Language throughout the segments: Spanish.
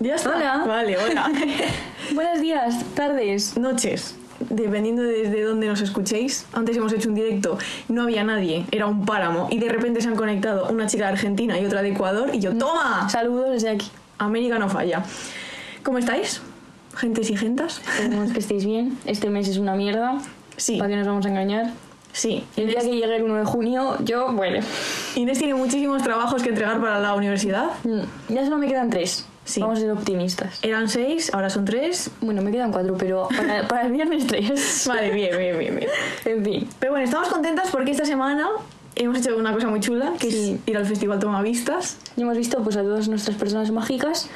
Ya está. Hola. Vale, hola. Buenos días, tardes. Noches. Dependiendo de desde dónde nos escuchéis. Antes hemos hecho un directo, no había nadie, era un páramo. Y de repente se han conectado una chica de Argentina y otra de Ecuador. Y yo, ¡toma! Saludos desde aquí. América no falla. ¿Cómo estáis? Gentes y gentas. Esperemos que estéis bien. Este mes es una mierda. Sí. ¿Para qué nos vamos a engañar? Sí. El día que llegue el 1 de junio, yo, bueno. Inés tiene muchísimos trabajos que entregar para la universidad. mm, Ya solo me quedan tres. Sí. Vamos a ser optimistas. Eran seis, ahora son tres. Bueno, me quedan cuatro, pero para, para el viernes tres. Vale, bien, bien, bien, bien. En fin. Pero bueno, estamos contentas porque esta semana hemos hecho una cosa muy chula, que Sí. es ir al Festival Tomavistas. Ya hemos visto pues, a todas nuestras personas mágicas.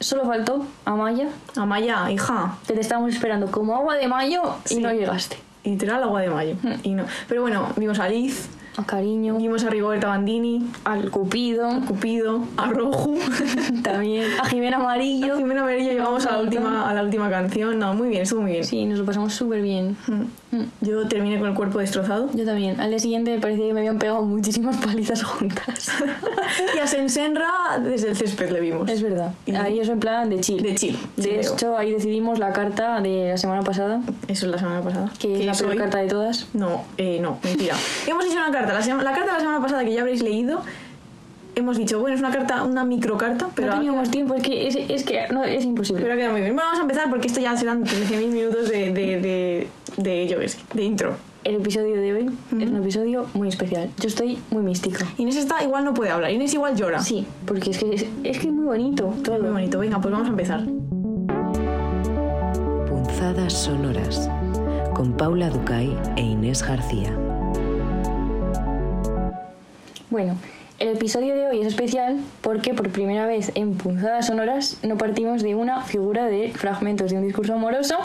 Solo faltó a Maya, Amaya, hija, que te estábamos esperando como agua de mayo y Sí. no llegaste. literal agua de mayo. Y no. Pero bueno, vimos a Liz, A Cariño, vimos a Rigoberta Bandini, al Cupido, a Cupido, a Roju. también a Jimena Amarillo. A Jimena Merello llegamos a la, última, a la última canción. No, muy bien, estuvo muy bien. Sí, nos lo pasamos súper bien. Mm. Mm. Yo terminé con el cuerpo destrozado. Yo también. Al día siguiente me parecía que me habían pegado muchísimas palizas juntas. y a Sensenra desde el césped le vimos. es verdad. Y- Ahí eso en plan de chill. De chill. De chileo. hecho, ahí decidimos la carta de la semana pasada, Eso es la semana pasada. que es la peor hoy. carta de todas. No, eh, no, mentira. Hemos hecho una carta, la, sema- la carta de la semana pasada que ya habréis leído. Hemos dicho, bueno, es una carta, una microcarta, pero, no teníamos tiempo, es que es, es que no, es imposible. pero ha quedado muy bien. Bueno, vamos a empezar porque esto ya serán 13.000 minutos de, de, de, de, yo de intro. El episodio de hoy es un episodio muy especial. Yo estoy muy mística. Inés está igual no puede hablar, Inés igual llora. Sí, porque es que es, es que es muy bonito todo. Muy bonito, venga, pues vamos a empezar. Punzadas sonoras con Paula Ducay e Inés García. Bueno, el episodio de hoy es especial porque por primera vez en Punzadas Sonoras no partimos de una figura de fragmentos de un discurso amoroso,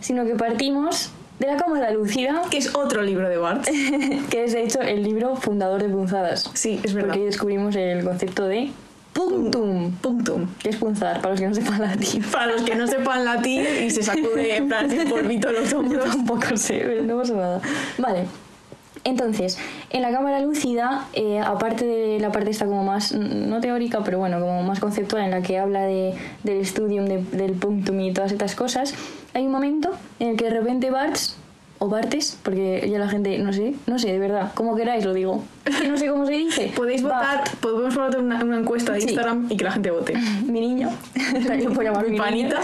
sino que partimos de la cámara lúcida, Que es otro libro de Bart. que es de hecho el libro fundador de Punzadas. Sí, es verdad. Porque ahí descubrimos el concepto de puntum, Punctum. que es punzar, para los que no sepan latín. Para los que no sepan latín y se sacude en plan así polvito los Yo hombros. tampoco sé, pero no pasa nada. Vale. Entonces, en la cámara lúcida, eh, aparte de la parte esta como más, no teórica, pero bueno, como más conceptual, en la que habla de, del studium, de- del punctum y todas estas cosas, hay un momento en el que de repente Barts, o Bartes, porque ya la gente, no sé, no sé, de verdad, como queráis lo digo, es que no sé cómo se dice. Podéis votar, podemos poner una, una encuesta de Sí. Instagram y que la gente vote. mi niño, yo puedo llamar Mi panita.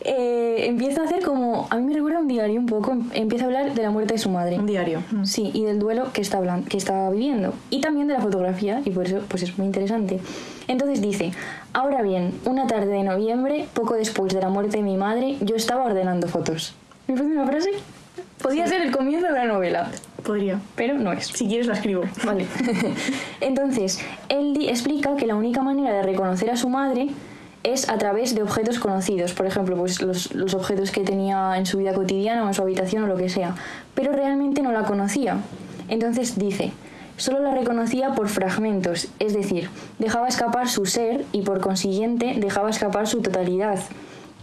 eh, empieza a hacer como, a mí me recuerda un diario un poco, empieza a hablar de la muerte de su madre. Un diario. Sí, y del duelo que está, hablan- que está viviendo. Y también de la fotografía, y por eso pues es muy interesante. Entonces dice, ahora bien, una tarde de noviembre, poco después de la muerte de mi madre, yo estaba ordenando fotos. ¿Me parece una frase? Podría ser el comienzo de una novela, Podría. pero no es. Si quieres la escribo. Vale. Entonces, él di- explica que la única manera de reconocer a su madre es a través de objetos conocidos, por ejemplo, pues los, los objetos que tenía en su vida cotidiana o en su habitación o lo que sea, pero realmente no la conocía. Entonces dice, solo la reconocía por fragmentos, es decir, dejaba escapar su ser y por consiguiente dejaba escapar su totalidad.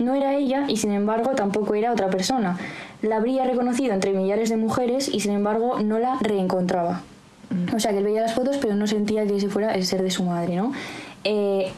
No era ella y sin embargo tampoco era otra persona. La habría reconocido entre millares de mujeres y sin embargo no la reencontraba. O sea, que él veía las fotos pero no sentía que ese fuera el ser de su madre, ¿no? Eh,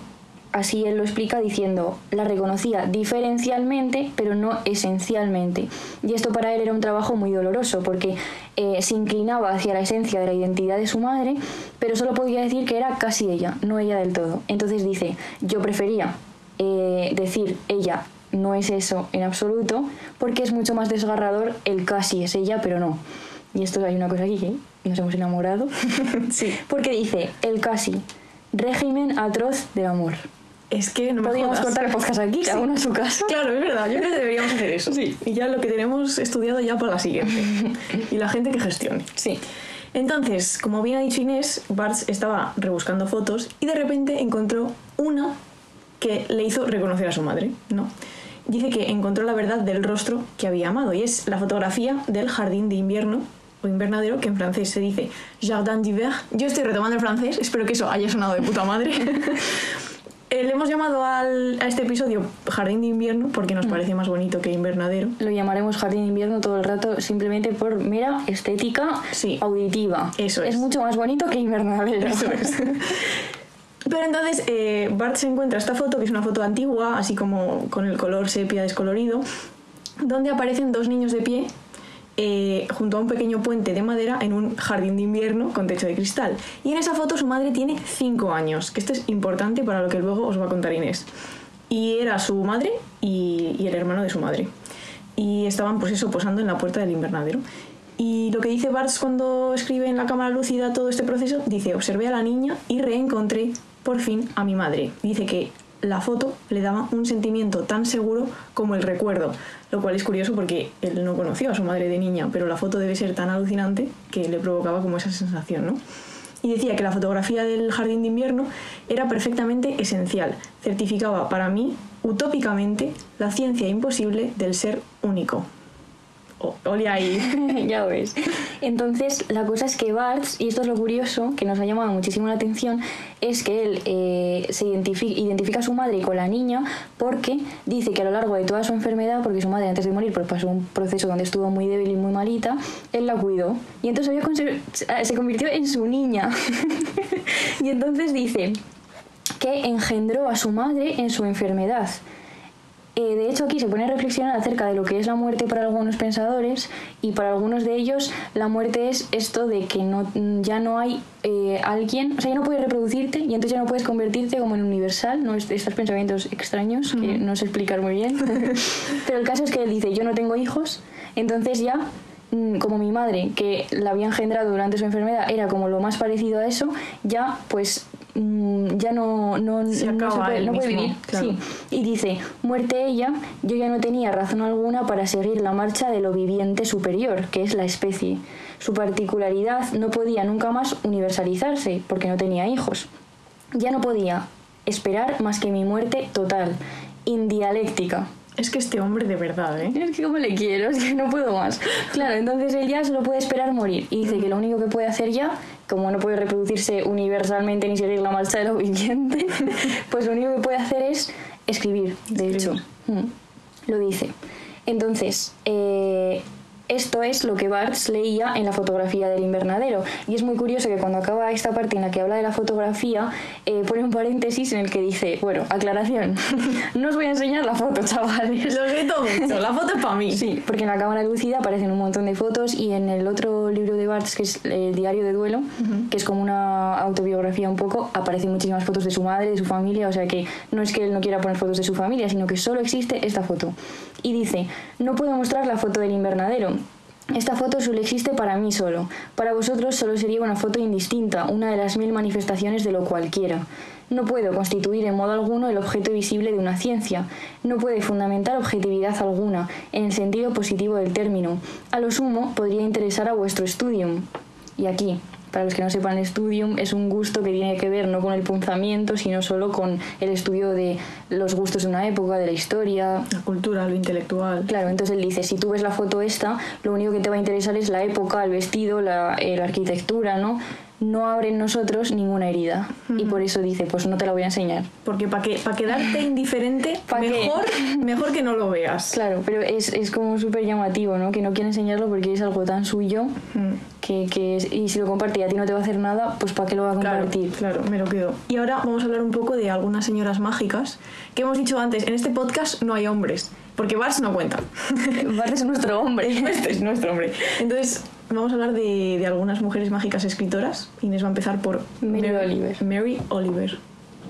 así él lo explica diciendo, la reconocía diferencialmente pero no esencialmente. Y esto para él era un trabajo muy doloroso porque eh, se inclinaba hacia la esencia de la identidad de su madre, pero solo podía decir que era casi ella, no ella del todo. Entonces dice, yo prefería eh, decir ella no es eso en absoluto, porque es mucho más desgarrador el casi es ella, pero no. Y esto hay una cosa aquí que nos hemos enamorado. Sí. Porque dice el casi, régimen atroz de amor. Es que no me Podríamos jodas. cortar el podcast aquí, cada uno a su casa. Claro, es verdad. Yo creo que deberíamos hacer eso. Sí. Y ya lo que tenemos estudiado ya para la siguiente. y la gente que gestione. Sí. Entonces, como bien ha dicho Inés, Bart estaba rebuscando fotos y de repente encontró una que le hizo reconocer a su madre, ¿no? Dice que encontró la verdad del rostro que había amado y es la fotografía del jardín de invierno o invernadero, que en francés se dice Jardin d'hiver. Yo estoy retomando el francés, espero que eso haya sonado de puta madre. Eh, le hemos llamado al- a este episodio Jardín de invierno porque nos parece más bonito que invernadero. Lo llamaremos jardín de invierno todo el rato simplemente por mera estética Sí. auditiva. Eso es. Es mucho más bonito que invernadero. Eso es. Pero entonces eh, Bart se encuentra esta foto, que es una foto antigua, así como con el color sepia descolorido, donde aparecen dos niños de pie eh, junto a un pequeño puente de madera en un jardín de invierno con techo de cristal. Y en esa foto su madre tiene 5 años, que esto es importante para lo que luego os va a contar Inés. Y era su madre y, el hermano de su madre. Y estaban pues eso, posando en la puerta del invernadero. Y lo que dice Bartz cuando escribe en la cámara lúcida todo este proceso, dice, observé a la niña y reencontré por fin a mi madre. Dice que la foto le daba un sentimiento tan seguro como el recuerdo, lo cual es curioso porque él no conoció a su madre de niña, pero la foto debe ser tan alucinante que le provocaba como esa sensación, ¿no? Y decía que la fotografía del jardín de invierno era perfectamente esencial, certificaba para mí, utópicamente, la ciencia imposible del ser único. Ole ahí. ya ves. Entonces, la cosa es que Bartz, y esto es lo curioso, que nos ha llamado muchísimo la atención, es que él eh, se identifica, identifica a su madre con la niña porque dice que a lo largo de toda su enfermedad, porque su madre antes de morir pues pasó un proceso donde estuvo muy débil y muy malita, él la cuidó. Y entonces conser- se convirtió en su niña. y entonces dice que engendró a su madre en su enfermedad. Eh, de hecho, aquí se pone a reflexionar acerca de lo que es la muerte para algunos pensadores y para algunos de ellos la muerte es esto de que no, ya no hay eh, alguien, o sea, ya no puedes reproducirte y entonces ya no puedes convertirte como en universal, ¿no? Est- estos pensamientos extraños que no sé explicar muy bien. Pero el caso es que él dice, yo no tengo hijos, entonces ya como mi madre, que la había engendrado durante su enfermedad, era como lo más parecido a eso, ya pues mm, ya no, no, Se no acaba puede, vivir. claro. Sí. Y dice, muerte ella, yo ya no tenía razón alguna para seguir la marcha de lo viviente superior, que es la especie. Su particularidad no podía nunca más universalizarse, porque no tenía hijos. Ya no podía esperar más que mi muerte total, indialéctica. Es que este hombre de verdad, ¿eh? Es que como le quiero, es que no puedo más. Claro, entonces él ya solo puede esperar morir. Y dice que lo único que puede hacer ya, como no puede reproducirse universalmente ni seguir la marcha de lo viviente, pues lo único que puede hacer es escribir, de hecho. Mm, Lo dice. Entonces, eh, esto es lo que Barthes leía en la fotografía del invernadero. Y es muy curioso que cuando acaba esta parte en la que habla de la fotografía, eh, pone un paréntesis en el que dice, bueno, aclaración, no os voy a enseñar la foto, chavales. Lo siento mucho, la foto es para mí. Sí, porque en la cámara lúcida aparecen un montón de fotos y en el otro libro de Barthes, que es el diario de duelo, que es como una autobiografía un poco, aparecen muchísimas fotos de su madre, de su familia, o sea que no es que él no quiera poner fotos de su familia, sino que solo existe esta foto. Y dice, no puedo mostrar la foto del invernadero. Esta foto solo existe para mí solo. Para vosotros solo sería una foto indistinta, una de las mil manifestaciones de lo cualquiera. No puedo constituir en modo alguno el objeto visible de una ciencia. No puede fundamentar objetividad alguna, en el sentido positivo del término. A lo sumo, podría interesar a vuestro studium. Y aquí, para los que no sepan, el studium es un gusto que tiene que ver no con el punzamiento, sino solo con el estudio de los gustos de una época, de la historia, La cultura, lo intelectual. Claro, entonces él dice, si tú ves la foto esta, lo único que te va a interesar es la época, el vestido, la, eh, la arquitectura, ¿no? No abre en nosotros ninguna herida. Y por eso dice, pues no te la voy a enseñar. Porque para que, pa quedarte indiferente, ¿Pa mejor, mejor que no lo veas. Claro, pero es, es como súper llamativo, ¿no? Que no quiere enseñarlo porque es algo tan suyo Mm. que, que es- y si lo comparte y a ti no te va a hacer nada, pues ¿para qué lo va a Claro, compartir? claro, me lo quedo. Y ahora vamos a hablar un poco de algunas señoras mágicas que hemos dicho antes. En este podcast no hay hombres, porque Bars no cuenta. Bart es nuestro hombre. este es nuestro hombre. Entonces, vamos a hablar de, de algunas mujeres mágicas escritoras. Inés va a empezar por Mary Oliver. Mary Oliver.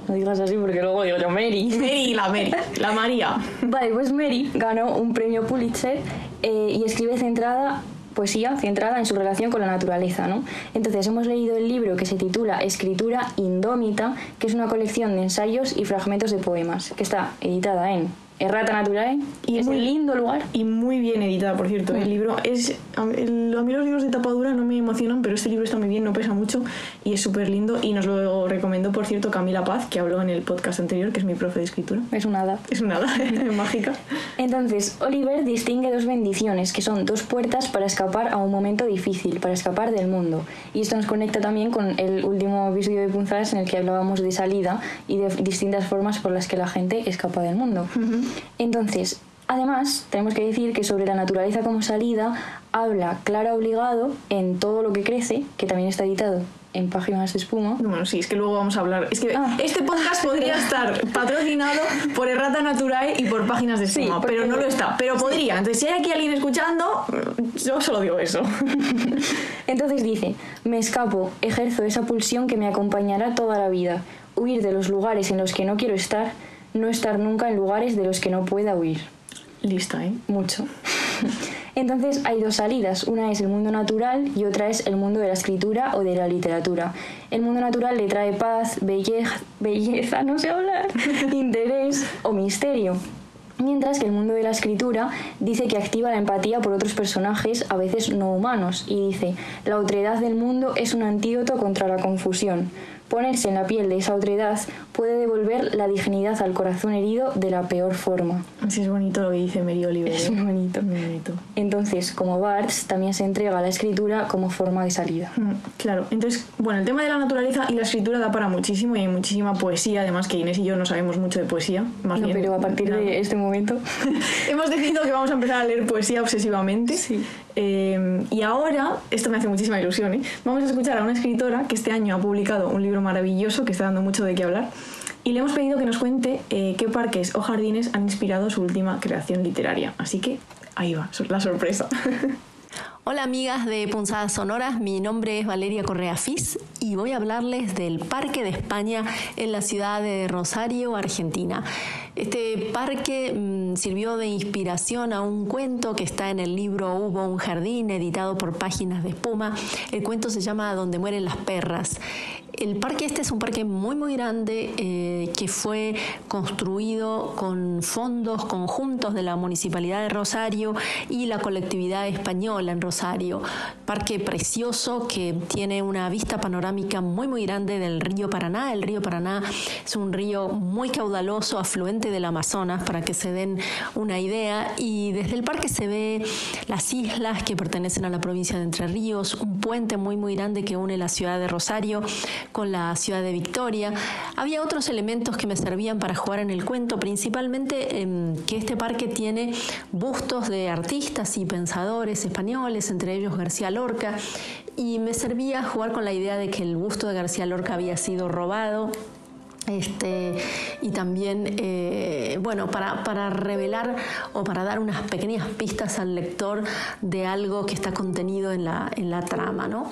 No digas así porque luego digo yo, Mary. Mary, la Mary, la María. Vale, pues Mary ganó un premio Pulitzer eh, y escribe centrada poesía centrada en su relación con la naturaleza, ¿no? Entonces hemos leído el libro que se titula Escritura Indómita, que es una colección de ensayos y fragmentos de poemas, que está editada en Errata Naturae y es muy- un lindo lugar. Y muy bien editada, por cierto. El libro es. A mí, los libros de tapadura no me emocionan, pero este libro está muy bien, no pesa mucho y es súper lindo. Y nos lo recomendó, por cierto, Camila Paz, que habló en el podcast anterior, que es mi profe de escritura. Es una hada. Es una hada mágica. Entonces, Oliver distingue dos bendiciones, que son dos puertas para escapar a un momento difícil, para escapar del mundo. Y esto nos conecta también con el último episodio de Punzadas en el que hablábamos de salida y de distintas formas por las que la gente escapa del mundo. Entonces, además, tenemos que decir que sobre la naturaleza como salida habla Clara Obligado en Todo lo que crece, que también está editado en páginas de espuma. Bueno, sí, es que luego vamos a hablar. Es que Ah. este podcast podría estar patrocinado por Errata Naturae y por páginas de Sí, espuma, porque- pero no lo está. Pero podría. Entonces, si hay aquí alguien escuchando, yo solo digo eso. Entonces dice, me escapo, ejerzo esa pulsión que me acompañará toda la vida, huir de los lugares en los que no quiero estar, no estar nunca en lugares de los que no pueda huir. Lista, ¿eh? Mucho. Entonces hay dos salidas, una es el mundo natural y otra es el mundo de la escritura o de la literatura. El mundo natural le trae paz, belleza, belleza no sé hablar, interés o misterio. Mientras que el mundo de la escritura dice que activa la empatía por otros personajes, a veces no humanos, y dice, la otredad del mundo es un antídoto contra la confusión. Ponerse en la piel de esa otredad puede devolver la dignidad al corazón herido de la peor forma. Sí, es bonito lo que dice Mary Oliver. Es ¿eh? muy bonito. Muy bonito. Entonces, como Barthes, también se entrega a la escritura como forma de salida. Mm, Claro, entonces, bueno, el tema de la naturaleza y la escritura da para muchísimo y hay muchísima poesía, además que Inés y yo no sabemos mucho de poesía, más No, bien. pero a partir de este momento. Hemos decidido que vamos a empezar a leer poesía obsesivamente. Eh, y ahora, esto me hace muchísima ilusión, ¿eh? vamos a escuchar a una escritora que este año ha publicado un libro maravilloso que está dando mucho de qué hablar. Y le hemos pedido que nos cuente eh, qué parques o jardines han inspirado su última creación literaria. Así que ahí va, la sorpresa. Hola amigas de Punzadas Sonoras, mi nombre es Valeria Correa Fis y voy a hablarles del Parque de España en la ciudad de Rosario, Argentina. Este parque mm, sirvió de inspiración a un cuento que está en el libro Hubo un jardín, editado por Páginas de Espuma. El cuento se llama Donde mueren las perras. El parque este es un parque muy muy grande eh, que fue construido con fondos conjuntos de la Municipalidad de Rosario y la colectividad española en Rosario. Parque precioso que tiene una vista panorámica muy muy grande del río Paraná. El río Paraná es un río muy caudaloso, afluente del Amazonas, para que se den una idea. Y desde el parque se ve las islas que pertenecen a la provincia de Entre Ríos, un puente muy muy grande que une la ciudad de Rosario con la ciudad de Victoria. Había otros elementos que me servían para jugar en el cuento, principalmente em, que este parque tiene bustos de artistas y pensadores españoles, entre ellos García Lorca, y me servía jugar con la idea de que el busto de García Lorca había sido robado este, y también, eh, bueno, para, para revelar o para dar unas pequeñas pistas al lector de algo que está contenido en la, en la trama, ¿no?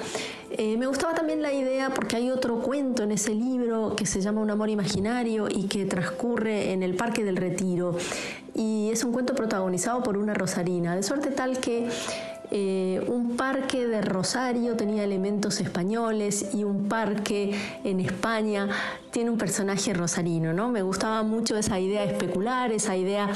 Eh, me gustaba también la idea porque hay otro cuento en ese libro que se llama Un amor imaginario y que transcurre en el Parque del Retiro. Y es un cuento protagonizado por una rosarina, de suerte tal que eh, un parque de Rosario tenía elementos españoles y un parque en España tiene un personaje rosarino, ¿no? Me gustaba mucho esa idea especular, esa idea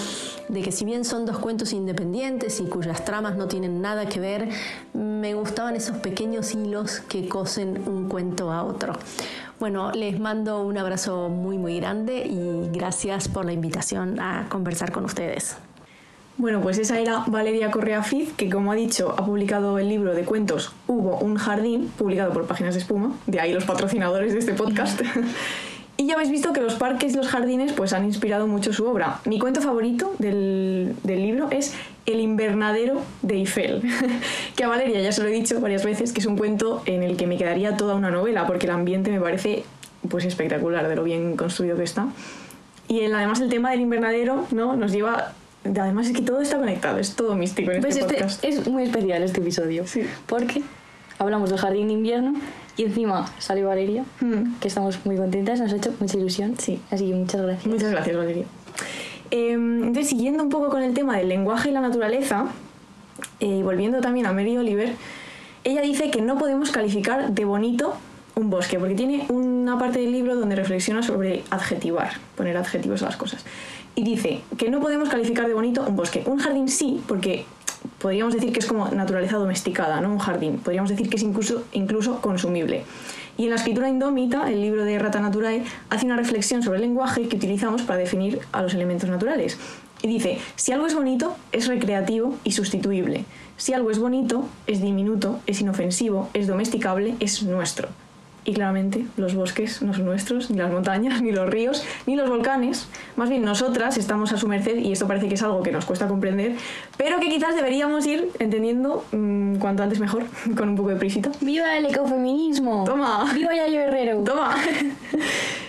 de que si bien son dos cuentos independientes y cuyas tramas no tienen nada que ver, me gustaban esos pequeños hilos que cosen un cuento a otro. Bueno, les mando un abrazo muy muy grande y gracias por la invitación a conversar con ustedes. Bueno, pues esa era Valeria Correa Fiz, que como ha dicho, ha publicado el libro de cuentos Hubo un jardín, publicado por Páginas de Espuma, de ahí los patrocinadores de este podcast. y ya habéis visto que los parques y los jardines pues han inspirado mucho su obra. Mi cuento favorito del, del libro es El invernadero de Eiffel, que a Valeria ya se lo he dicho varias veces, que es un cuento en el que me quedaría toda una novela, porque el ambiente me parece pues espectacular de lo bien construido que está. Y además el tema del invernadero ¿no? nos lleva... Además es que todo está conectado, es todo místico en Pues este este podcast. es muy especial este episodio. Sí. Porque hablamos del jardín de invierno y encima sale Valeria, Mm. que estamos muy contentas, nos ha hecho mucha ilusión. Sí. Así que muchas gracias. Muchas gracias, Valeria. Eh, entonces, siguiendo un poco con el tema del lenguaje y la naturaleza, eh, y volviendo también a Mary Oliver, ella dice que no podemos calificar de bonito un bosque, porque tiene una parte del libro donde reflexiona sobre adjetivar, poner adjetivos a las cosas. Y dice que no podemos calificar de bonito un bosque. Un jardín sí, porque podríamos decir que es como naturaleza domesticada, ¿no? Un jardín. Podríamos decir que es incluso, incluso consumible. Y en la escritura indómita, el libro de Rata Naturae, hace una reflexión sobre el lenguaje que utilizamos para definir a los elementos naturales. Y dice, si algo es bonito, es recreativo y sustituible. Si algo es bonito, es diminuto, es inofensivo, es domesticable, es nuestro. Y claramente los bosques no son nuestros, ni las montañas, ni los ríos, ni los volcanes. Más bien nosotras estamos a su merced y esto parece que es algo que nos cuesta comprender, pero que quizás deberíamos ir entendiendo mm, cuanto antes mejor, con un poco de prisita. ¡Viva el ecofeminismo! Toma. ¡Viva Yayo Herrero! Toma.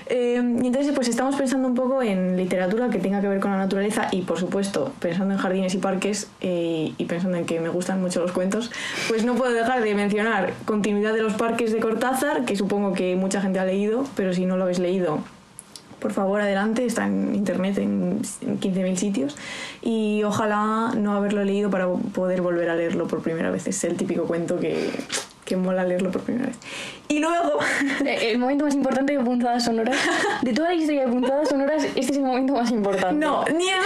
Eh, y entonces pues estamos pensando un poco en literatura que tenga que ver con la naturaleza y por supuesto pensando en jardines y parques eh, y pensando en que me gustan mucho los cuentos, pues no puedo dejar de mencionar Continuidad de los parques de Cortázar, que supongo que mucha gente ha leído, pero si no lo habéis leído, por favor adelante, está en internet en 15.000 sitios y ojalá no haberlo leído para poder volver a leerlo por primera vez. Es el típico cuento que, que mola leerlo por primera vez. Y luego, Eh, El momento más importante de puntadas sonoras. De toda la historia de puntadas sonoras, este es el momento más importante. no, ni eso,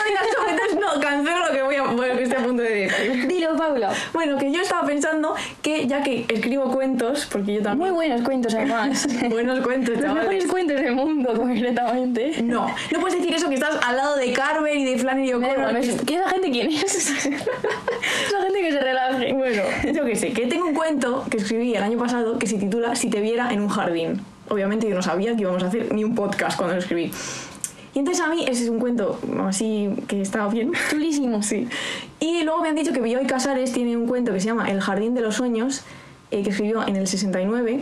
entonces no, cancelo lo que voy a, bueno, que estoy a punto de decir. Dilo, Paula. Bueno, que yo estaba pensando que ya que escribo cuentos, porque yo Muy también... buenos cuentos, además. buenos cuentos, Los chavales. mejores cuentos del mundo, concretamente. No, no puedes decir eso que estás al lado de Carver y de Flannery O'Connor. ¿Qué esa gente quién es? esa gente que se relaje. Bueno, yo qué sé, que tengo un cuento que escribí el año pasado que se titula Si te viera en un jardín. Obviamente yo no sabía que íbamos a hacer ni un podcast cuando lo escribí. Y entonces a mí ese es un cuento así que estaba bien. Chulísimo. Sí. Y luego me han dicho que Bioy Casares tiene un cuento que se llama El jardín de los sueños, eh, que escribió en el 69,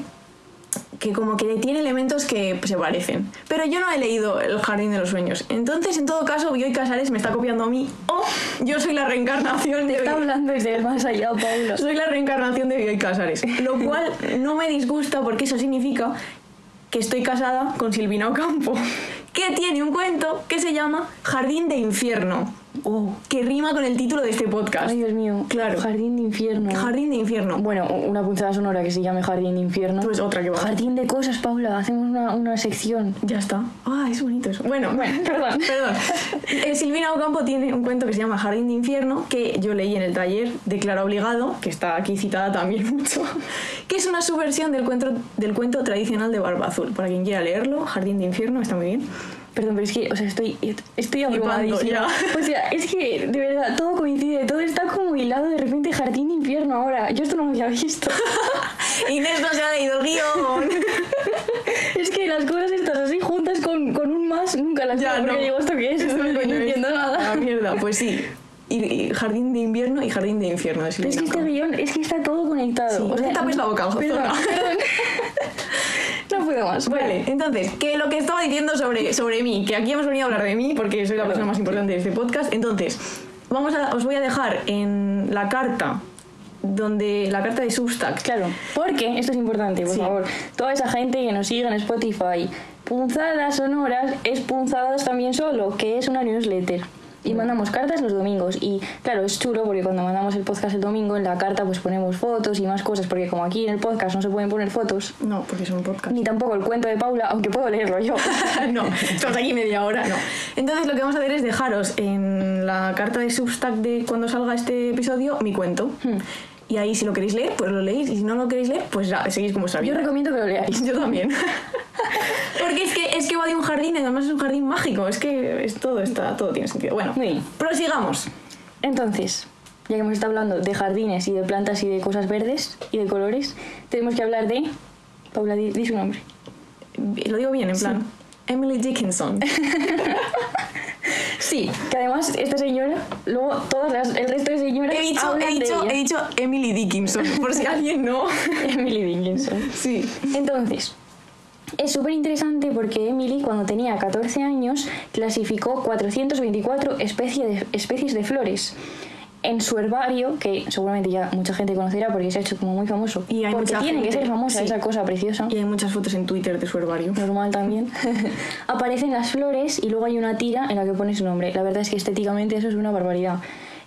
que como que tiene elementos que se parecen. Pero yo no he leído El jardín de los sueños. Entonces, en todo caso, Bioy Casares me está copiando a mí o yo soy la reencarnación de Está hablando desde el más allá, Paula. soy la reencarnación de Bioy Casares. Lo cual no me disgusta porque eso significa que estoy casada con Silvina Ocampo, que tiene un cuento que se llama Jardín de Infierno, Oh, que rima con el título de este podcast. ay, Dios mío. Claro. Jardín de infierno. Jardín de Infierno. Bueno, una puntada sonora que se llame Jardín de infierno. Pues otra que va. Jardín de cosas, Paula. Hacemos una, una sección. Ya está. Ah, es bonito eso. Bueno, Bueno, perdón. perdón. Eh, Silvina Ocampo tiene un cuento que se llama Jardín de Infierno, que yo leí en el taller de Clara Obligado, que está aquí citada también mucho, que es una subversión del cuento, del cuento tradicional de Barba Azul. Para quien quiera leerlo, Jardín de Infierno, está muy bien. Perdón, pero es que, o sea, estoy, estoy abrumadísima. O sea, es que, de verdad, todo coincide, todo está como hilado de repente jardín de infierno ahora. Yo esto no lo había visto. Inés no se ha leído guion. es que las cosas estas así juntas con, con un más nunca las Ya, veo, porque no. digo, ¿esto qué es? No, entiendo nada. Ah, mierda, pues sí. Y, y Jardín de Invierno y Jardín de Infierno. es que este guion, es que está todo conectado. Sí, o sea, tapes la boca, perdón. Vale, entonces, que lo que estaba diciendo sobre, sobre mí, que aquí hemos venido a hablar de mí porque soy la persona más importante de este podcast, entonces, vamos a, os voy a dejar en la carta, donde la carta de Substack, Claro, porque esto es importante, por Sí. favor. Toda esa gente que nos sigue en Spotify, Punzadas Sonoras es Punzadas también solo, que es una newsletter. Y mandamos cartas los domingos. Y claro, es chulo porque cuando mandamos el podcast el domingo, en la carta pues ponemos fotos y más cosas, porque como aquí en el podcast no se pueden poner fotos, no, porque son podcast. ni tampoco el cuento de Paula, aunque puedo leerlo yo. no, estamos aquí media hora, no. Entonces lo que vamos a hacer es dejaros en la carta de Substack de cuando salga este episodio mi cuento. Hmm. Y ahí si lo queréis leer, pues lo leéis. Y si no lo queréis leer, pues ya, seguís como vuestra Yo recomiendo que lo leáis. Yo también. Porque es que, de un jardín y además es un jardín mágico. Es que es todo, está, todo tiene sentido. Bueno, Muy bien. prosigamos. Entonces, ya que hemos estado hablando de jardines y de plantas y de cosas verdes y de colores, tenemos que hablar de... Paula, di, di su nombre. Lo digo bien, en plan. Emily Dickinson. Sí, que además esta señora, luego todas las, el resto de señoras He dicho, hablan he dicho, de ella. he dicho Emily Dickinson, por si alguien no. Emily Dickinson. Sí. Entonces, es súper interesante porque Emily, cuando tenía 14 años, clasificó 424 especies de, especies de flores en su herbario, que seguramente ya mucha gente conocerá porque se ha hecho como muy famoso. Y hay porque tiene que gente, ser famosa sí. esa cosa preciosa. Y hay muchas fotos en Twitter de su herbario. normal también, aparecen las flores y luego hay una tira en la que pone su nombre. La verdad es que estéticamente eso es una barbaridad.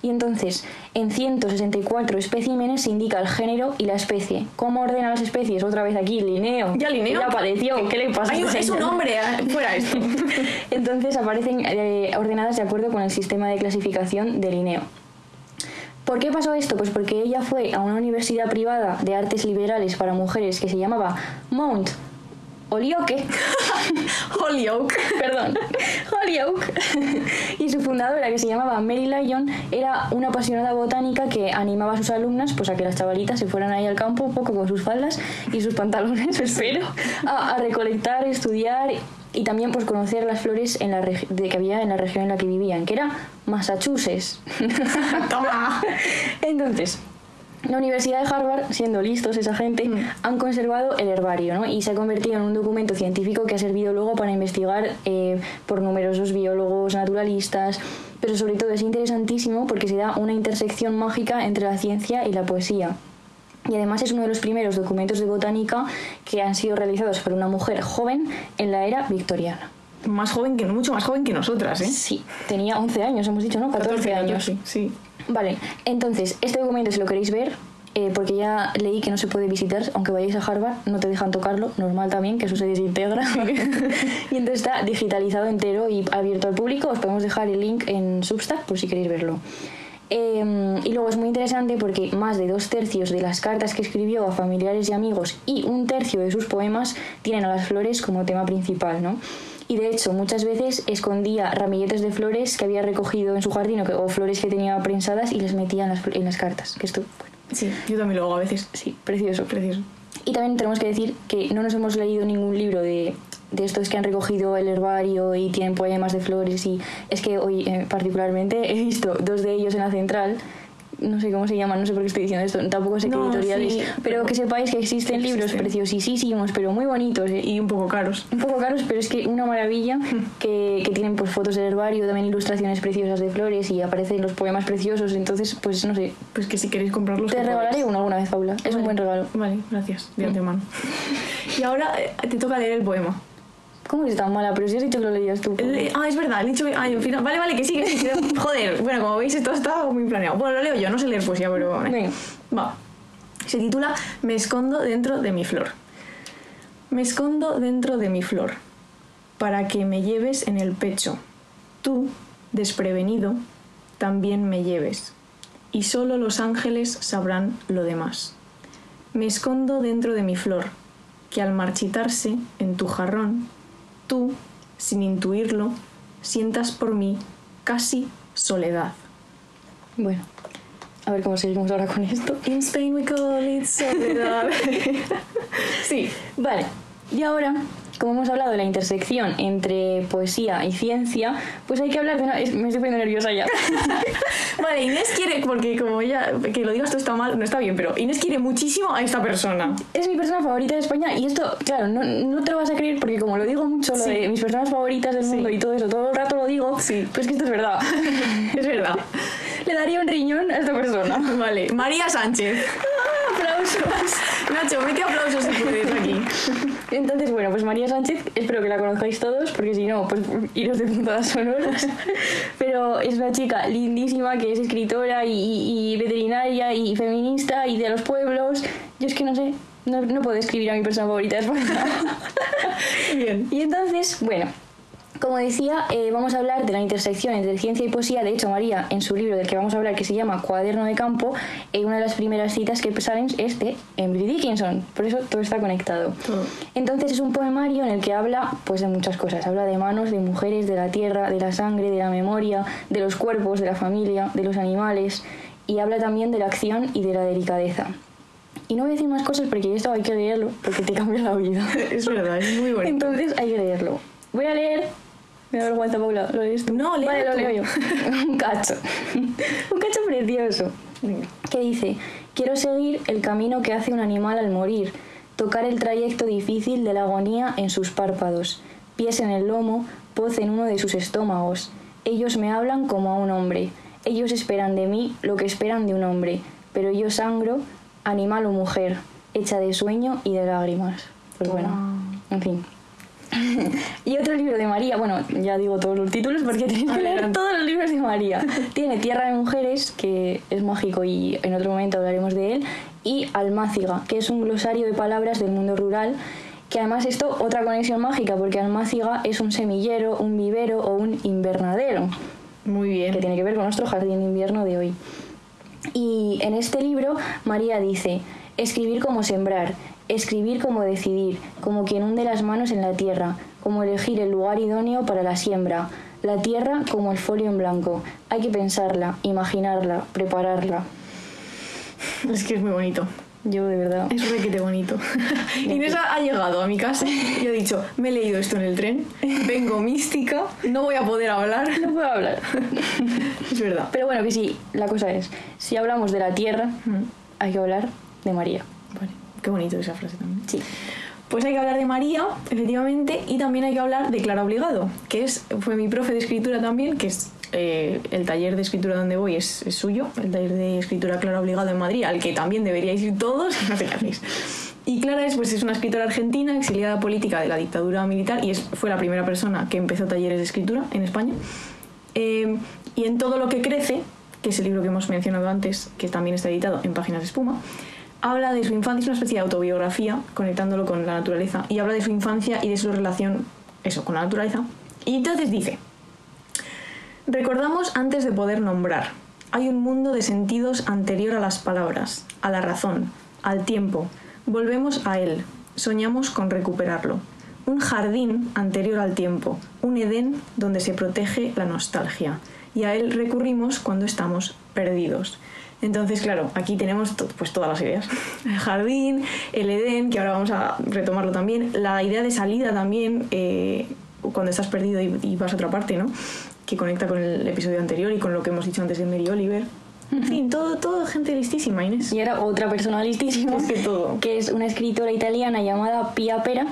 Y entonces, en 164 especímenes se indica el género y la especie. ¿Cómo ordena las especies? Otra vez aquí, Linneo. Ya, Linneo. Ya apareció. ¿Qué le pasa? Ay, es un hombre, eh, fuera esto. Entonces aparecen eh, ordenadas de acuerdo con el sistema de clasificación de Linneo. ¿Por qué pasó esto? Pues porque ella fue a una universidad privada de artes liberales para mujeres que se llamaba Mount Holyoke. Holyoke. Perdón, Holyoke. y su fundadora, que se llamaba Mary Lyon, era una apasionada botánica que animaba a sus alumnas pues, a que las chavalitas se fueran ahí al campo un poco con sus faldas y sus pantalones, espero, a, a recolectar, estudiar y también pues conocer las flores en la de que había en la región en la que vivían, que era Massachusetts. Toma. Entonces, la Universidad de Harvard, siendo listos esa gente, han conservado el herbario ¿no? y se ha convertido en un documento científico que ha servido luego para investigar eh, por numerosos biólogos, naturalistas, pero sobre todo es interesantísimo porque se da una intersección mágica entre la ciencia y la poesía. Y además es uno de los primeros documentos de botánica que han sido realizados por una mujer joven en la era victoriana. Más joven que, mucho más joven que nosotras, ¿eh? Sí, tenía 11 años, hemos dicho, ¿no? 14, años. sí. sí. Vale, entonces, este documento, si lo queréis ver, eh, porque ya leí que no se puede visitar, aunque vayáis a Harvard, no te dejan tocarlo, normal también, que eso se desintegra. y entonces está digitalizado entero y abierto al público. Os podemos dejar el link en Substack por si queréis verlo. Eh, y luego es muy interesante porque más de dos tercios de las cartas que escribió a familiares y amigos y un tercio de sus poemas tienen a las flores como tema principal, ¿no? Y de hecho, muchas veces escondía ramilletes de flores que había recogido en su jardín o, que- o flores que tenía prensadas y les metía en las, en las cartas. Que esto, bueno, Sí, yo también lo hago a veces. sí, precioso. Precioso. Y también tenemos que decir que no nos hemos leído ningún libro de, de estos que han recogido el herbario y tienen poemas de flores. Y es que hoy, eh, particularmente, he visto dos de ellos en la central. No sé cómo se llaman, no sé por qué estoy diciendo esto, tampoco sé No, qué editoriales. sí, pero pero- que sepáis que existen libros preciosísimos, pero muy bonitos. eh, Y un poco caros. un poco caros, pero es que una maravilla que, que tienen pues fotos del herbario, también ilustraciones preciosas de flores y aparecen los poemas preciosos. Entonces, pues no sé, Pues que si queréis comprarlos. te que regalaré podéis. uno alguna vez, Paula. Es un buen regalo. Vale, gracias, de antemano. y ahora eh, te toca leer el poema. ¿Cómo eres tan mala? Pero si has dicho que lo leías tú. Ah, es verdad, he dicho que. Ay, en fin, vale, vale, que sí, que sí. que- Joder, bueno, como veis, esto está muy planeado. Bueno, lo leo yo, no sé leer poesía, pero. Venga. Va. Se titula Me escondo dentro de mi flor. Me escondo dentro de mi flor, para que me lleves en el pecho. Tú, desprevenido, también me lleves, y solo los ángeles sabrán lo demás. Me escondo dentro de mi flor, que al marchitarse en tu jarrón, tú, sin intuirlo, sientas por mí casi soledad. Bueno, a ver cómo seguimos ahora con esto. In Spain we call it soledad. sí, Vale, y ahora, como hemos hablado de la intersección entre poesía y ciencia, pues hay que hablar de una... Me estoy poniendo nerviosa ya. Vale, Inés quiere, porque como ella, que lo digas tú está mal, no está bien, pero Inés quiere muchísimo a esta persona. es mi persona favorita de España y esto, claro, no, no te lo vas a creer porque como lo digo mucho, lo Sí. de mis personas favoritas del Sí. mundo y todo eso, todo el rato lo digo, Sí. pues que esto es verdad. Es verdad. Le daría un riñón a esta persona. Vale, María Sánchez. Aplausos. Nacho, mete aplausos si puedes aquí. Entonces, bueno, pues María Sánchez, espero que la conozcáis todos, porque si no, pues iros de puntadas sonoras. Pero es una chica lindísima que es escritora y, veterinaria y feminista y de los pueblos. Yo es que no sé, no, no puedo escribir a mi persona favorita de España. Bien. Y entonces, bueno, como decía, eh, vamos a hablar de la intersección entre ciencia y poesía. De hecho, María, en su libro del que vamos a hablar, que se llama Cuaderno de Campo, eh, una de las primeras citas que salen es de Emily Dickinson. Por eso todo está conectado. Todo. Entonces es un poemario en el que habla pues de muchas cosas. Habla de manos, de mujeres, de la tierra, de la sangre, de la memoria, de los cuerpos, de la familia, de los animales. Y habla también de la acción y de la delicadeza. Y no voy a decir más cosas porque esto hay que leerlo, porque te cambia la vida. Es verdad, es muy bonito. Entonces hay que leerlo. Voy a leer. Me da vergüenza, Paula. ¿Lo lees tú? No, Vale, lo leo yo. un cacho. un cacho precioso. Que dice: Quiero seguir el camino que hace un animal al morir, tocar el trayecto difícil de la agonía en sus párpados, pies en el lomo, voz en uno de sus estómagos. Ellos me hablan como a un hombre. Ellos esperan de mí lo que esperan de un hombre, pero yo sangro, animal o mujer, hecha de sueño y de lágrimas. Pues bueno, en fin. y otro libro de María, bueno, ya digo todos los títulos porque tenéis que leer todos los libros de María. Tiene Tierra de Mujeres, que es mágico y en otro momento hablaremos de él, y Almáciga, que es un glosario de palabras del mundo rural, que además esto, otra conexión mágica, porque Almáciga es un semillero, un vivero o un invernadero, Muy que bien. tiene que ver con nuestro jardín de invierno de hoy. Y en este libro María dice, escribir como sembrar, escribir como decidir, como quien hunde las manos en la tierra, como elegir el lugar idóneo para la siembra, la tierra como el folio en blanco. Hay que pensarla, imaginarla, prepararla. Es que es muy bonito. Yo de verdad. Es requete bonito. Inés ha ha llegado a mi casa y ha dicho, me he leído esto en el tren, vengo mística, no voy a poder hablar. No puedo hablar. Es verdad. Pero bueno, que sí, la cosa es, si hablamos de la tierra, Mm. hay que hablar de María. Vale, qué bonito esa frase también. Sí. Pues hay que hablar de María, efectivamente, y también hay que hablar de Clara Obligado, que es, fue mi profe de escritura también, que es eh, el taller de escritura donde voy es, es suyo, el taller de escritura Clara Obligado en Madrid, al que también deberíais ir todos, no sé qué hacéis. Y Clara es, pues, es una escritora argentina, exiliada política de la dictadura militar, y es, fue la primera persona que empezó talleres de escritura en España. Eh, y en todo lo que crece, que es el libro que hemos mencionado antes, que también está editado en Páginas de Espuma, habla de su infancia, es una especie de autobiografía, conectándolo con la naturaleza, y habla de su infancia y de su relación, eso, con la naturaleza. Y entonces dice, recordamos antes de poder nombrar, hay un mundo de sentidos anterior a las palabras, a la razón, al tiempo, volvemos a él, soñamos con recuperarlo. Un jardín anterior al tiempo, un Edén donde se protege la nostalgia, y a él recurrimos cuando estamos perdidos. Entonces, claro, aquí tenemos to- pues todas las ideas. El jardín, el Edén, que ahora vamos a retomarlo también, la idea de salida también, eh, cuando estás perdido y, y vas a otra parte, ¿no? Que conecta con el episodio anterior y con lo que hemos dicho antes de Mary Oliver. En fin, todo, todo gente listísima, Inés. Y ahora otra persona listísima, Es que todo. que es una escritora italiana llamada Pia Pera,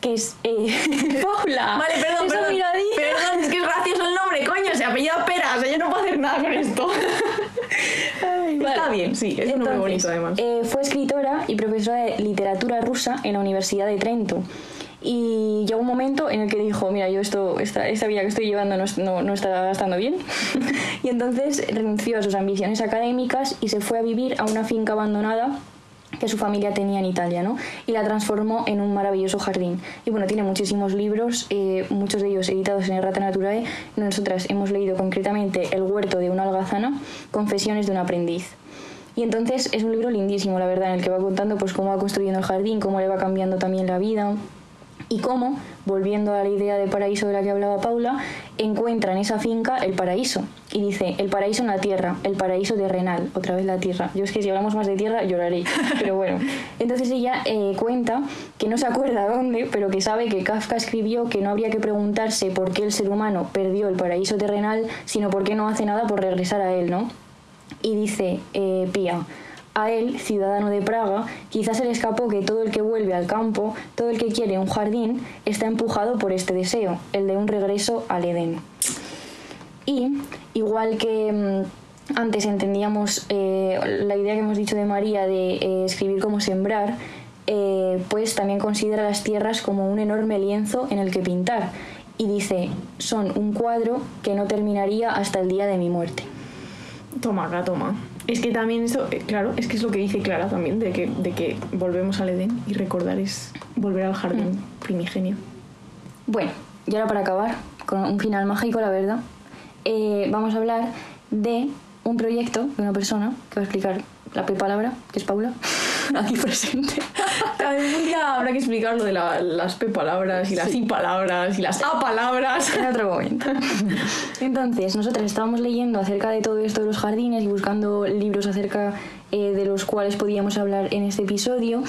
que es... eh, Paula, Vale, perdón, esa perdón. Perdón, es que es gracioso el nombre, coño, se apellida Pera, o sea, yo no puedo hacer nada con esto. Está Vale. bien, sí, es un nombre bonito además. eh, fue escritora y profesora de literatura rusa en la Universidad de Trento. Y llegó un momento en el que dijo, mira, yo esto, esta, esta vida que estoy llevando no, no, no está estando bien. y entonces renunció a sus ambiciones académicas y se fue a vivir a una finca abandonada que su familia tenía en Italia, ¿no? Y la transformó en un maravilloso jardín. Y bueno, tiene muchísimos libros, eh, muchos de ellos editados en Errata Naturae. Nosotras hemos leído concretamente El huerto de una algazana, Confesiones de un aprendiz. Y entonces es un libro lindísimo, la verdad, en el que va contando pues cómo va construyendo el jardín, cómo le va cambiando también la vida y cómo, volviendo a la idea de paraíso de la que hablaba Paula, encuentra en esa finca el paraíso. Y dice, el paraíso en la tierra, el paraíso terrenal, otra vez la tierra. Yo es que si hablamos más de tierra lloraré, pero bueno. Entonces ella eh, cuenta que no se acuerda dónde, pero que sabe que Kafka escribió que no habría que preguntarse por qué el ser humano perdió el paraíso terrenal, sino por qué no hace nada por regresar a él, ¿no? Y dice eh, Pía, a él, ciudadano de Praga, quizás se le escapó que todo el que vuelve al campo, todo el que quiere un jardín, está empujado por este deseo, el de un regreso al Edén. Y, igual que mm, antes entendíamos eh, la idea que hemos dicho de María de eh, escribir como sembrar, eh, pues también considera las tierras como un enorme lienzo en el que pintar. Y dice, son un cuadro que no terminaría hasta el día de mi muerte. Toma toma. Es que también eso, eh, claro, es que es lo que dice Clara también, de que, de que volvemos al Edén y recordar es volver al jardín primigenio. Bueno, y ahora para acabar, con un final mágico, la verdad, eh, vamos a hablar de un proyecto de una persona que va a explicar la palabra, que es Paula, aquí presente. Un día habrá que explicar lo de la- las P palabras y las I palabras y las A palabras. En otro momento. Entonces, nosotras estábamos leyendo acerca de todo esto de los jardines y buscando libros acerca eh, de los cuales podíamos hablar en este episodio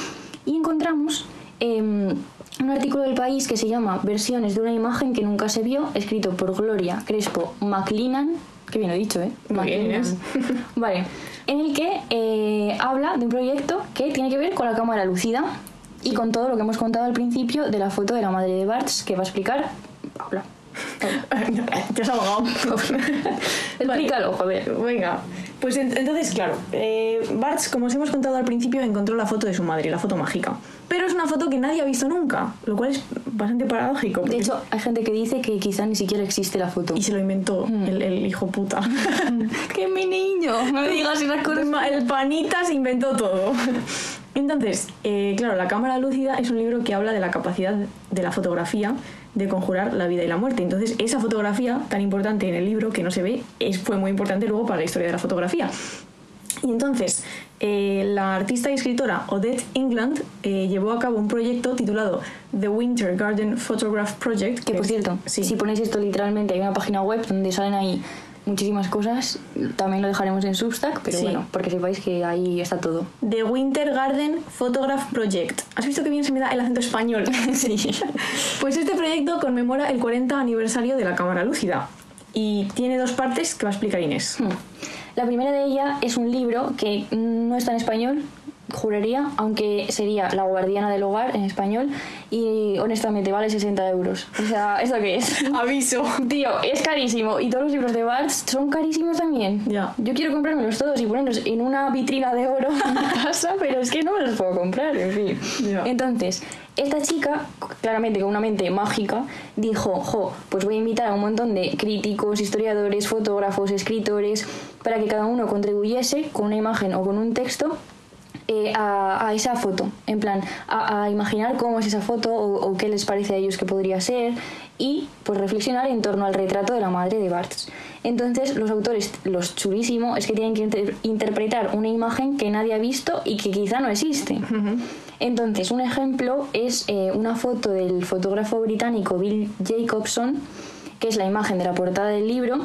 y encontramos em, un artículo del país que se llama Versiones de una imagen que nunca se vio, escrito por Gloria Crespo McLennan. Qué bien lo he dicho, ¿eh? Bien. Vale. En el que eh, habla de un proyecto que tiene que ver con la cámara lucida y con todo lo que hemos contado al principio de la foto de la madre de Barts que va a explicar Paula. Te has ahogado. Explícalo, joder. Venga, pues en- entonces, claro, eh, Bartz, como os hemos contado al principio, encontró la foto de su madre, la foto mágica. Pero es una foto que nadie ha visto nunca, lo cual es bastante paradójico. De hecho, hay gente que dice que quizá ni siquiera existe la foto. y se lo inventó el, el hijo puta. ¡Que mi niño! No me digas esas cosas. el panita se inventó todo. Entonces, eh, claro, La cámara lúcida es un libro que habla de la capacidad de la fotografía de conjurar la vida y la muerte. Entonces, esa fotografía tan importante en el libro que no se ve es, fue muy importante luego para la historia de la fotografía. Y entonces, eh, la artista y escritora Odette England eh, llevó a cabo un proyecto titulado The Winter Garden Photograph Project. Que por cierto, sí. si ponéis esto literalmente, hay una página web donde salen ahí muchísimas cosas. También lo dejaremos en Substack, pero Sí. bueno, porque sepáis que ahí está todo. The Winter Garden Photograph Project. ¿Has visto que bien se me da el acento español? sí. Pues este proyecto conmemora el 40 aniversario de la cámara lúcida y tiene dos partes que va a explicar Inés. Hmm. La primera de ella es un libro que no está en español, juraría, aunque sería La guardiana del hogar en español y honestamente vale 60 euros. O sea, ¿esto qué es? Aviso. Tío, es carísimo. Y todos los libros de Barthes son carísimos también. Ya. Yo quiero comprármelos todos y ponerlos en una vitrina de oro en mi casa, pero es que no me los puedo comprar, en fin. Ya. Entonces, esta chica, claramente con una mente mágica, dijo, jo, pues voy a invitar a un montón de críticos, historiadores, fotógrafos, escritores, para que cada uno contribuyese con una imagen o con un texto eh, a, a esa foto, en plan, a, a imaginar cómo es esa foto o, o qué les parece a ellos que podría ser y pues reflexionar en torno al retrato de la madre de Barthes. Entonces los autores, los chulísimo, es que tienen que inter- interpretar una imagen que nadie ha visto y que quizá no existe. Entonces un ejemplo es eh, una foto del fotógrafo británico Bill Jacobson, que es la imagen de la portada del libro,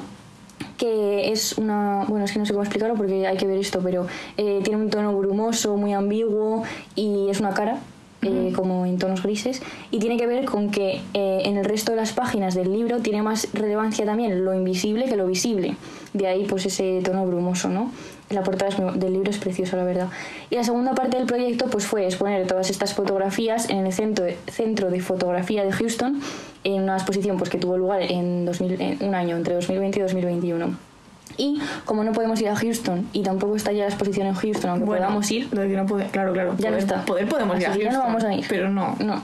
que es una bueno es que no sé cómo explicarlo porque hay que ver esto pero eh, tiene un tono brumoso muy ambiguo y es una cara eh, como en tonos grises y tiene que ver con que eh, en el resto de las páginas del libro tiene más relevancia también lo invisible que lo visible. De ahí pues ese tono brumoso no la portada del libro es preciosa la verdad. Y la segunda parte del proyecto pues fue exponer todas estas fotografías en el centro de, centro de fotografía de Houston en una exposición pues que tuvo lugar en, 2000 en un año entre 2020 y 2021 y como no podemos ir a Houston y tampoco está ya la exposición en Houston aunque podamos ir no puede, claro, claro. ya no poder- está. Poder podemos ir a Así que ya no Houston, vamos a ir. Pero no. No.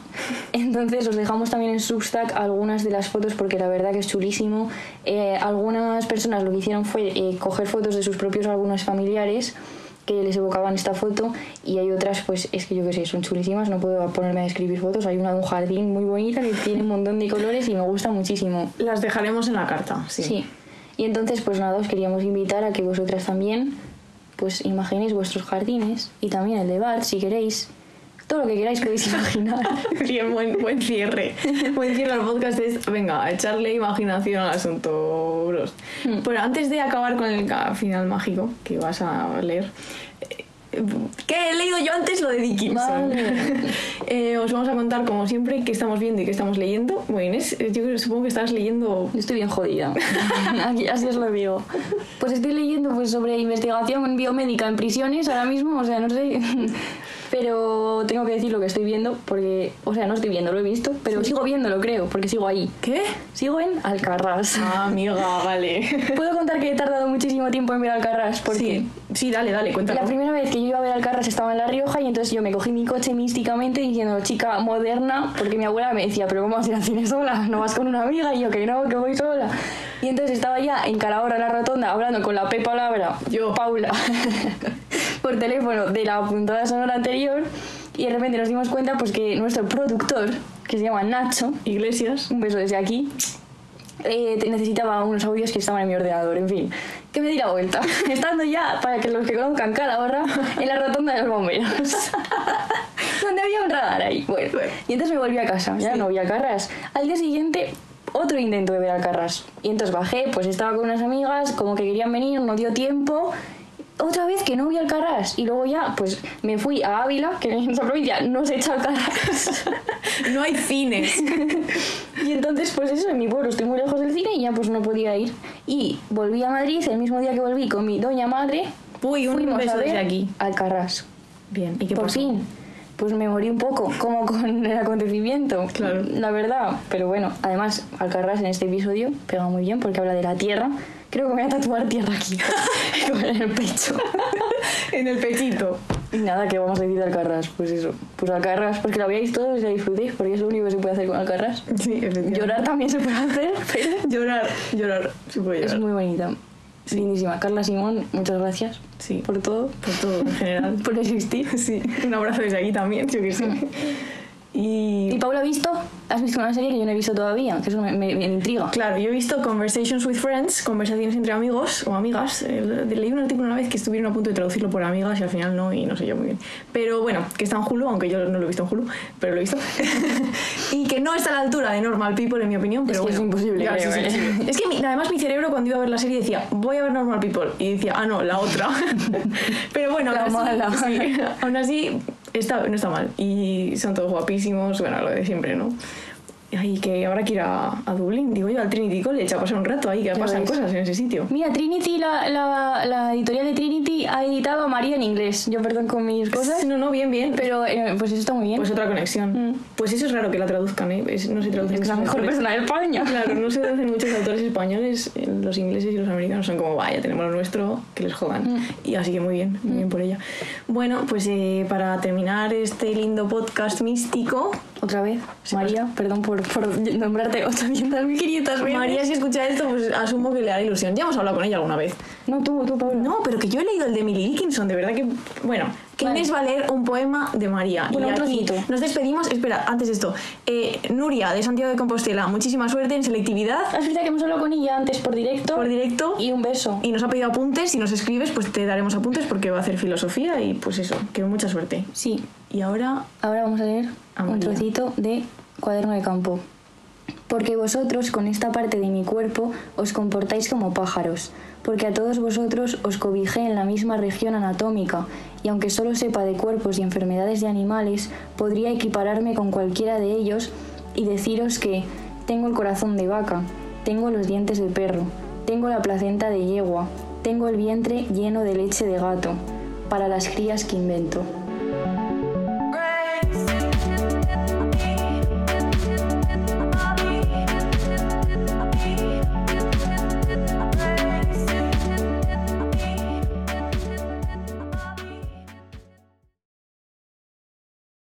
Entonces os dejamos también en Substack algunas de las fotos porque la verdad que es chulísimo. Eh, algunas personas lo que hicieron fue eh, coger fotos de sus propios álbumes familiares que les evocaban esta foto y hay otras pues es que yo qué sé, son chulísimas, no puedo ponerme a describir fotos. Hay una de un jardín muy bonita que tiene un montón de colores y me gusta muchísimo. Las dejaremos en la carta, sí. Sí. Y entonces, pues nada, os queríamos invitar a que vosotras también, pues imaginéis vuestros jardines y también el de Bart, si queréis. Todo lo que queráis podéis imaginar. Bien, buen, buen cierre. buen cierre al podcast es, venga, echarle imaginación al asunto, bros. Hmm. Pero antes de acabar con el final mágico que vas a leer, ¿qué he leído yo antes? Lo de Dickinson. Vale. Eh, os vamos a contar, como siempre, qué estamos viendo y qué estamos leyendo. Bueno, Inés, eh, yo supongo que estás leyendo... Yo estoy bien jodida. Aquí, así os lo digo. Pues estoy leyendo pues, sobre investigación biomédica en prisiones ahora mismo, o sea, no sé. Pero tengo que decir lo que estoy viendo, porque, o sea, no estoy viendo, lo he visto, pero sigo viéndolo, creo, porque sigo ahí. ¿Qué? Sigo en Alcarrás. Ah, amiga, vale. Puedo contar que he tardado muchísimo tiempo en ver Alcarrás, porque Sí, sí, dale, dale, cuéntalo. la primera vez que yo iba a ver Alcarrás estaba en La Rioja y entonces yo me cogí mi coche místicamente diciendo chica moderna, porque mi abuela me decía, pero ¿cómo vas a ir al cine sola? ¿No vas con una amiga? Y yo, que no, que voy sola. Y entonces estaba ya en Calahorra, en la rotonda, hablando con la Pepa Labra, Yo. Paula, por teléfono de la puntada sonora anterior y de repente nos dimos cuenta pues que nuestro productor, que se llama Nacho, Iglesias. un beso desde aquí. Eh, necesitaba unos audios que estaban en mi ordenador, en fin. Que me di la vuelta. Estando ya, para que los que conozcan Calahorra, en la rotonda de los bomberos. Donde había un radar ahí. Bueno, y entonces me volví a casa. Ya no vi Alcarrás. Al día siguiente, otro intento de ver Alcarrás. Y entonces bajé, pues estaba con unas amigas, como que querían venir, no dio tiempo. Otra vez que no vi Alcarrás. Y luego ya, pues me fui a Ávila, que en esa provincia no se echa Alcarrás. No hay cines. Y entonces, pues eso, en mi pueblo estoy muy lejos del cine y ya pues no podía ir. Y volví a Madrid el mismo día que volví con mi doña madre. Uy, un fuimos beso a ver desde aquí. Alcarrás. Bien, ¿y qué Por pasó? fin. Pues me morí un poco, como con el acontecimiento. Claro. La verdad. Pero bueno, además, Alcarrás en este episodio pega muy bien porque habla de la tierra. Creo que me voy a tatuar tierra aquí, en el pecho. En el pechito. Y nada, ¿qué vamos a decir de Alcarrás? Pues eso, pues Alcarrás, pues que la veáis todos y la disfrutéis, porque es lo único que se puede hacer con Alcarrás. Sí, efectivamente. Llorar también se puede hacer, pero Llorar, llorar. Se puede llorar. Es muy bonita. Lindísima. Carla Simón, muchas gracias Sí. por todo, Por todo, en general. por existir. Sí, un abrazo desde aquí también, yo que sé. Y ¿Y Paula ha visto? ¿Has visto una serie que yo no he visto todavía? Que eso me, me- me intriga. Claro, yo he visto Conversations with Friends, conversaciones entre amigos o amigas. Eh, leí un artículo una vez que estuvieron a punto de traducirlo por amigas y al final no, y no sé yo muy bien. Pero bueno, que está en Hulu, aunque yo no lo he visto en Hulu, pero lo he visto. y que no está a la altura de Normal People, en mi opinión. Pero que es bueno, imposible, Claro, sí, sí, sí. Es que mi- además mi cerebro cuando iba a ver la serie decía, voy a ver Normal People. Y decía, ah, no, la otra. pero bueno, La aún así, mala. aún así está, no está mal. Y son todos guapísimos, bueno, lo de siempre, ¿no? Ay, que ahora quiero ir a, a Dublín, digo yo, al Trinity College a pasar un rato ahí, que pasan ves. cosas en ese sitio. Mira, Trinity, la, la, la editorial de Trinity ha editado a María en inglés. Yo perdón con mis cosas, No, no, bien, bien. pero eh, pues eso está muy bien. Pues otra conexión. Mm. Pues eso es raro que la traduzcan, ¿eh? Es- no se traducen es que la mejor autores. persona de España. Claro, no se traducen muchos autores españoles, eh, los ingleses y los americanos son como, vaya, tenemos lo nuestro, que les jodan. Mm. Y así que muy bien, muy bien por ella. Bueno, pues eh, para terminar este lindo podcast místico, Otra vez, María, perdón por, por nombrarte 800.500 veces. María, si escucha esto, pues asumo que le hará ilusión. Ya hemos hablado con ella alguna vez. No, tú, tú, Paula. No, pero que yo he leído el de Millie Dickinson, de verdad que. Bueno, que Vale. A leer un poema de María. Bueno, y un aquí nos despedimos. Espera, antes de esto. Eh, Nuria, de Santiago de Compostela, muchísima suerte en selectividad Es verdad que hemos hablado con ella antes por directo. por directo. Y un beso. Y nos ha pedido apuntes. Si nos escribes, pues te daremos apuntes porque va a hacer filosofía y pues eso, que mucha suerte. Sí, Y ahora, ahora vamos a leer A un trocito de Cuaderno de Campo. Porque vosotros con esta parte de mi cuerpo os comportáis como pájaros, porque a todos vosotros os cobijé en la misma región anatómica, y aunque solo sepa de cuerpos y enfermedades de animales, podría equipararme con cualquiera de ellos y deciros que tengo el corazón de vaca, tengo los dientes de perro, tengo la placenta de yegua, tengo el vientre lleno de leche de gato, para las crías que invento.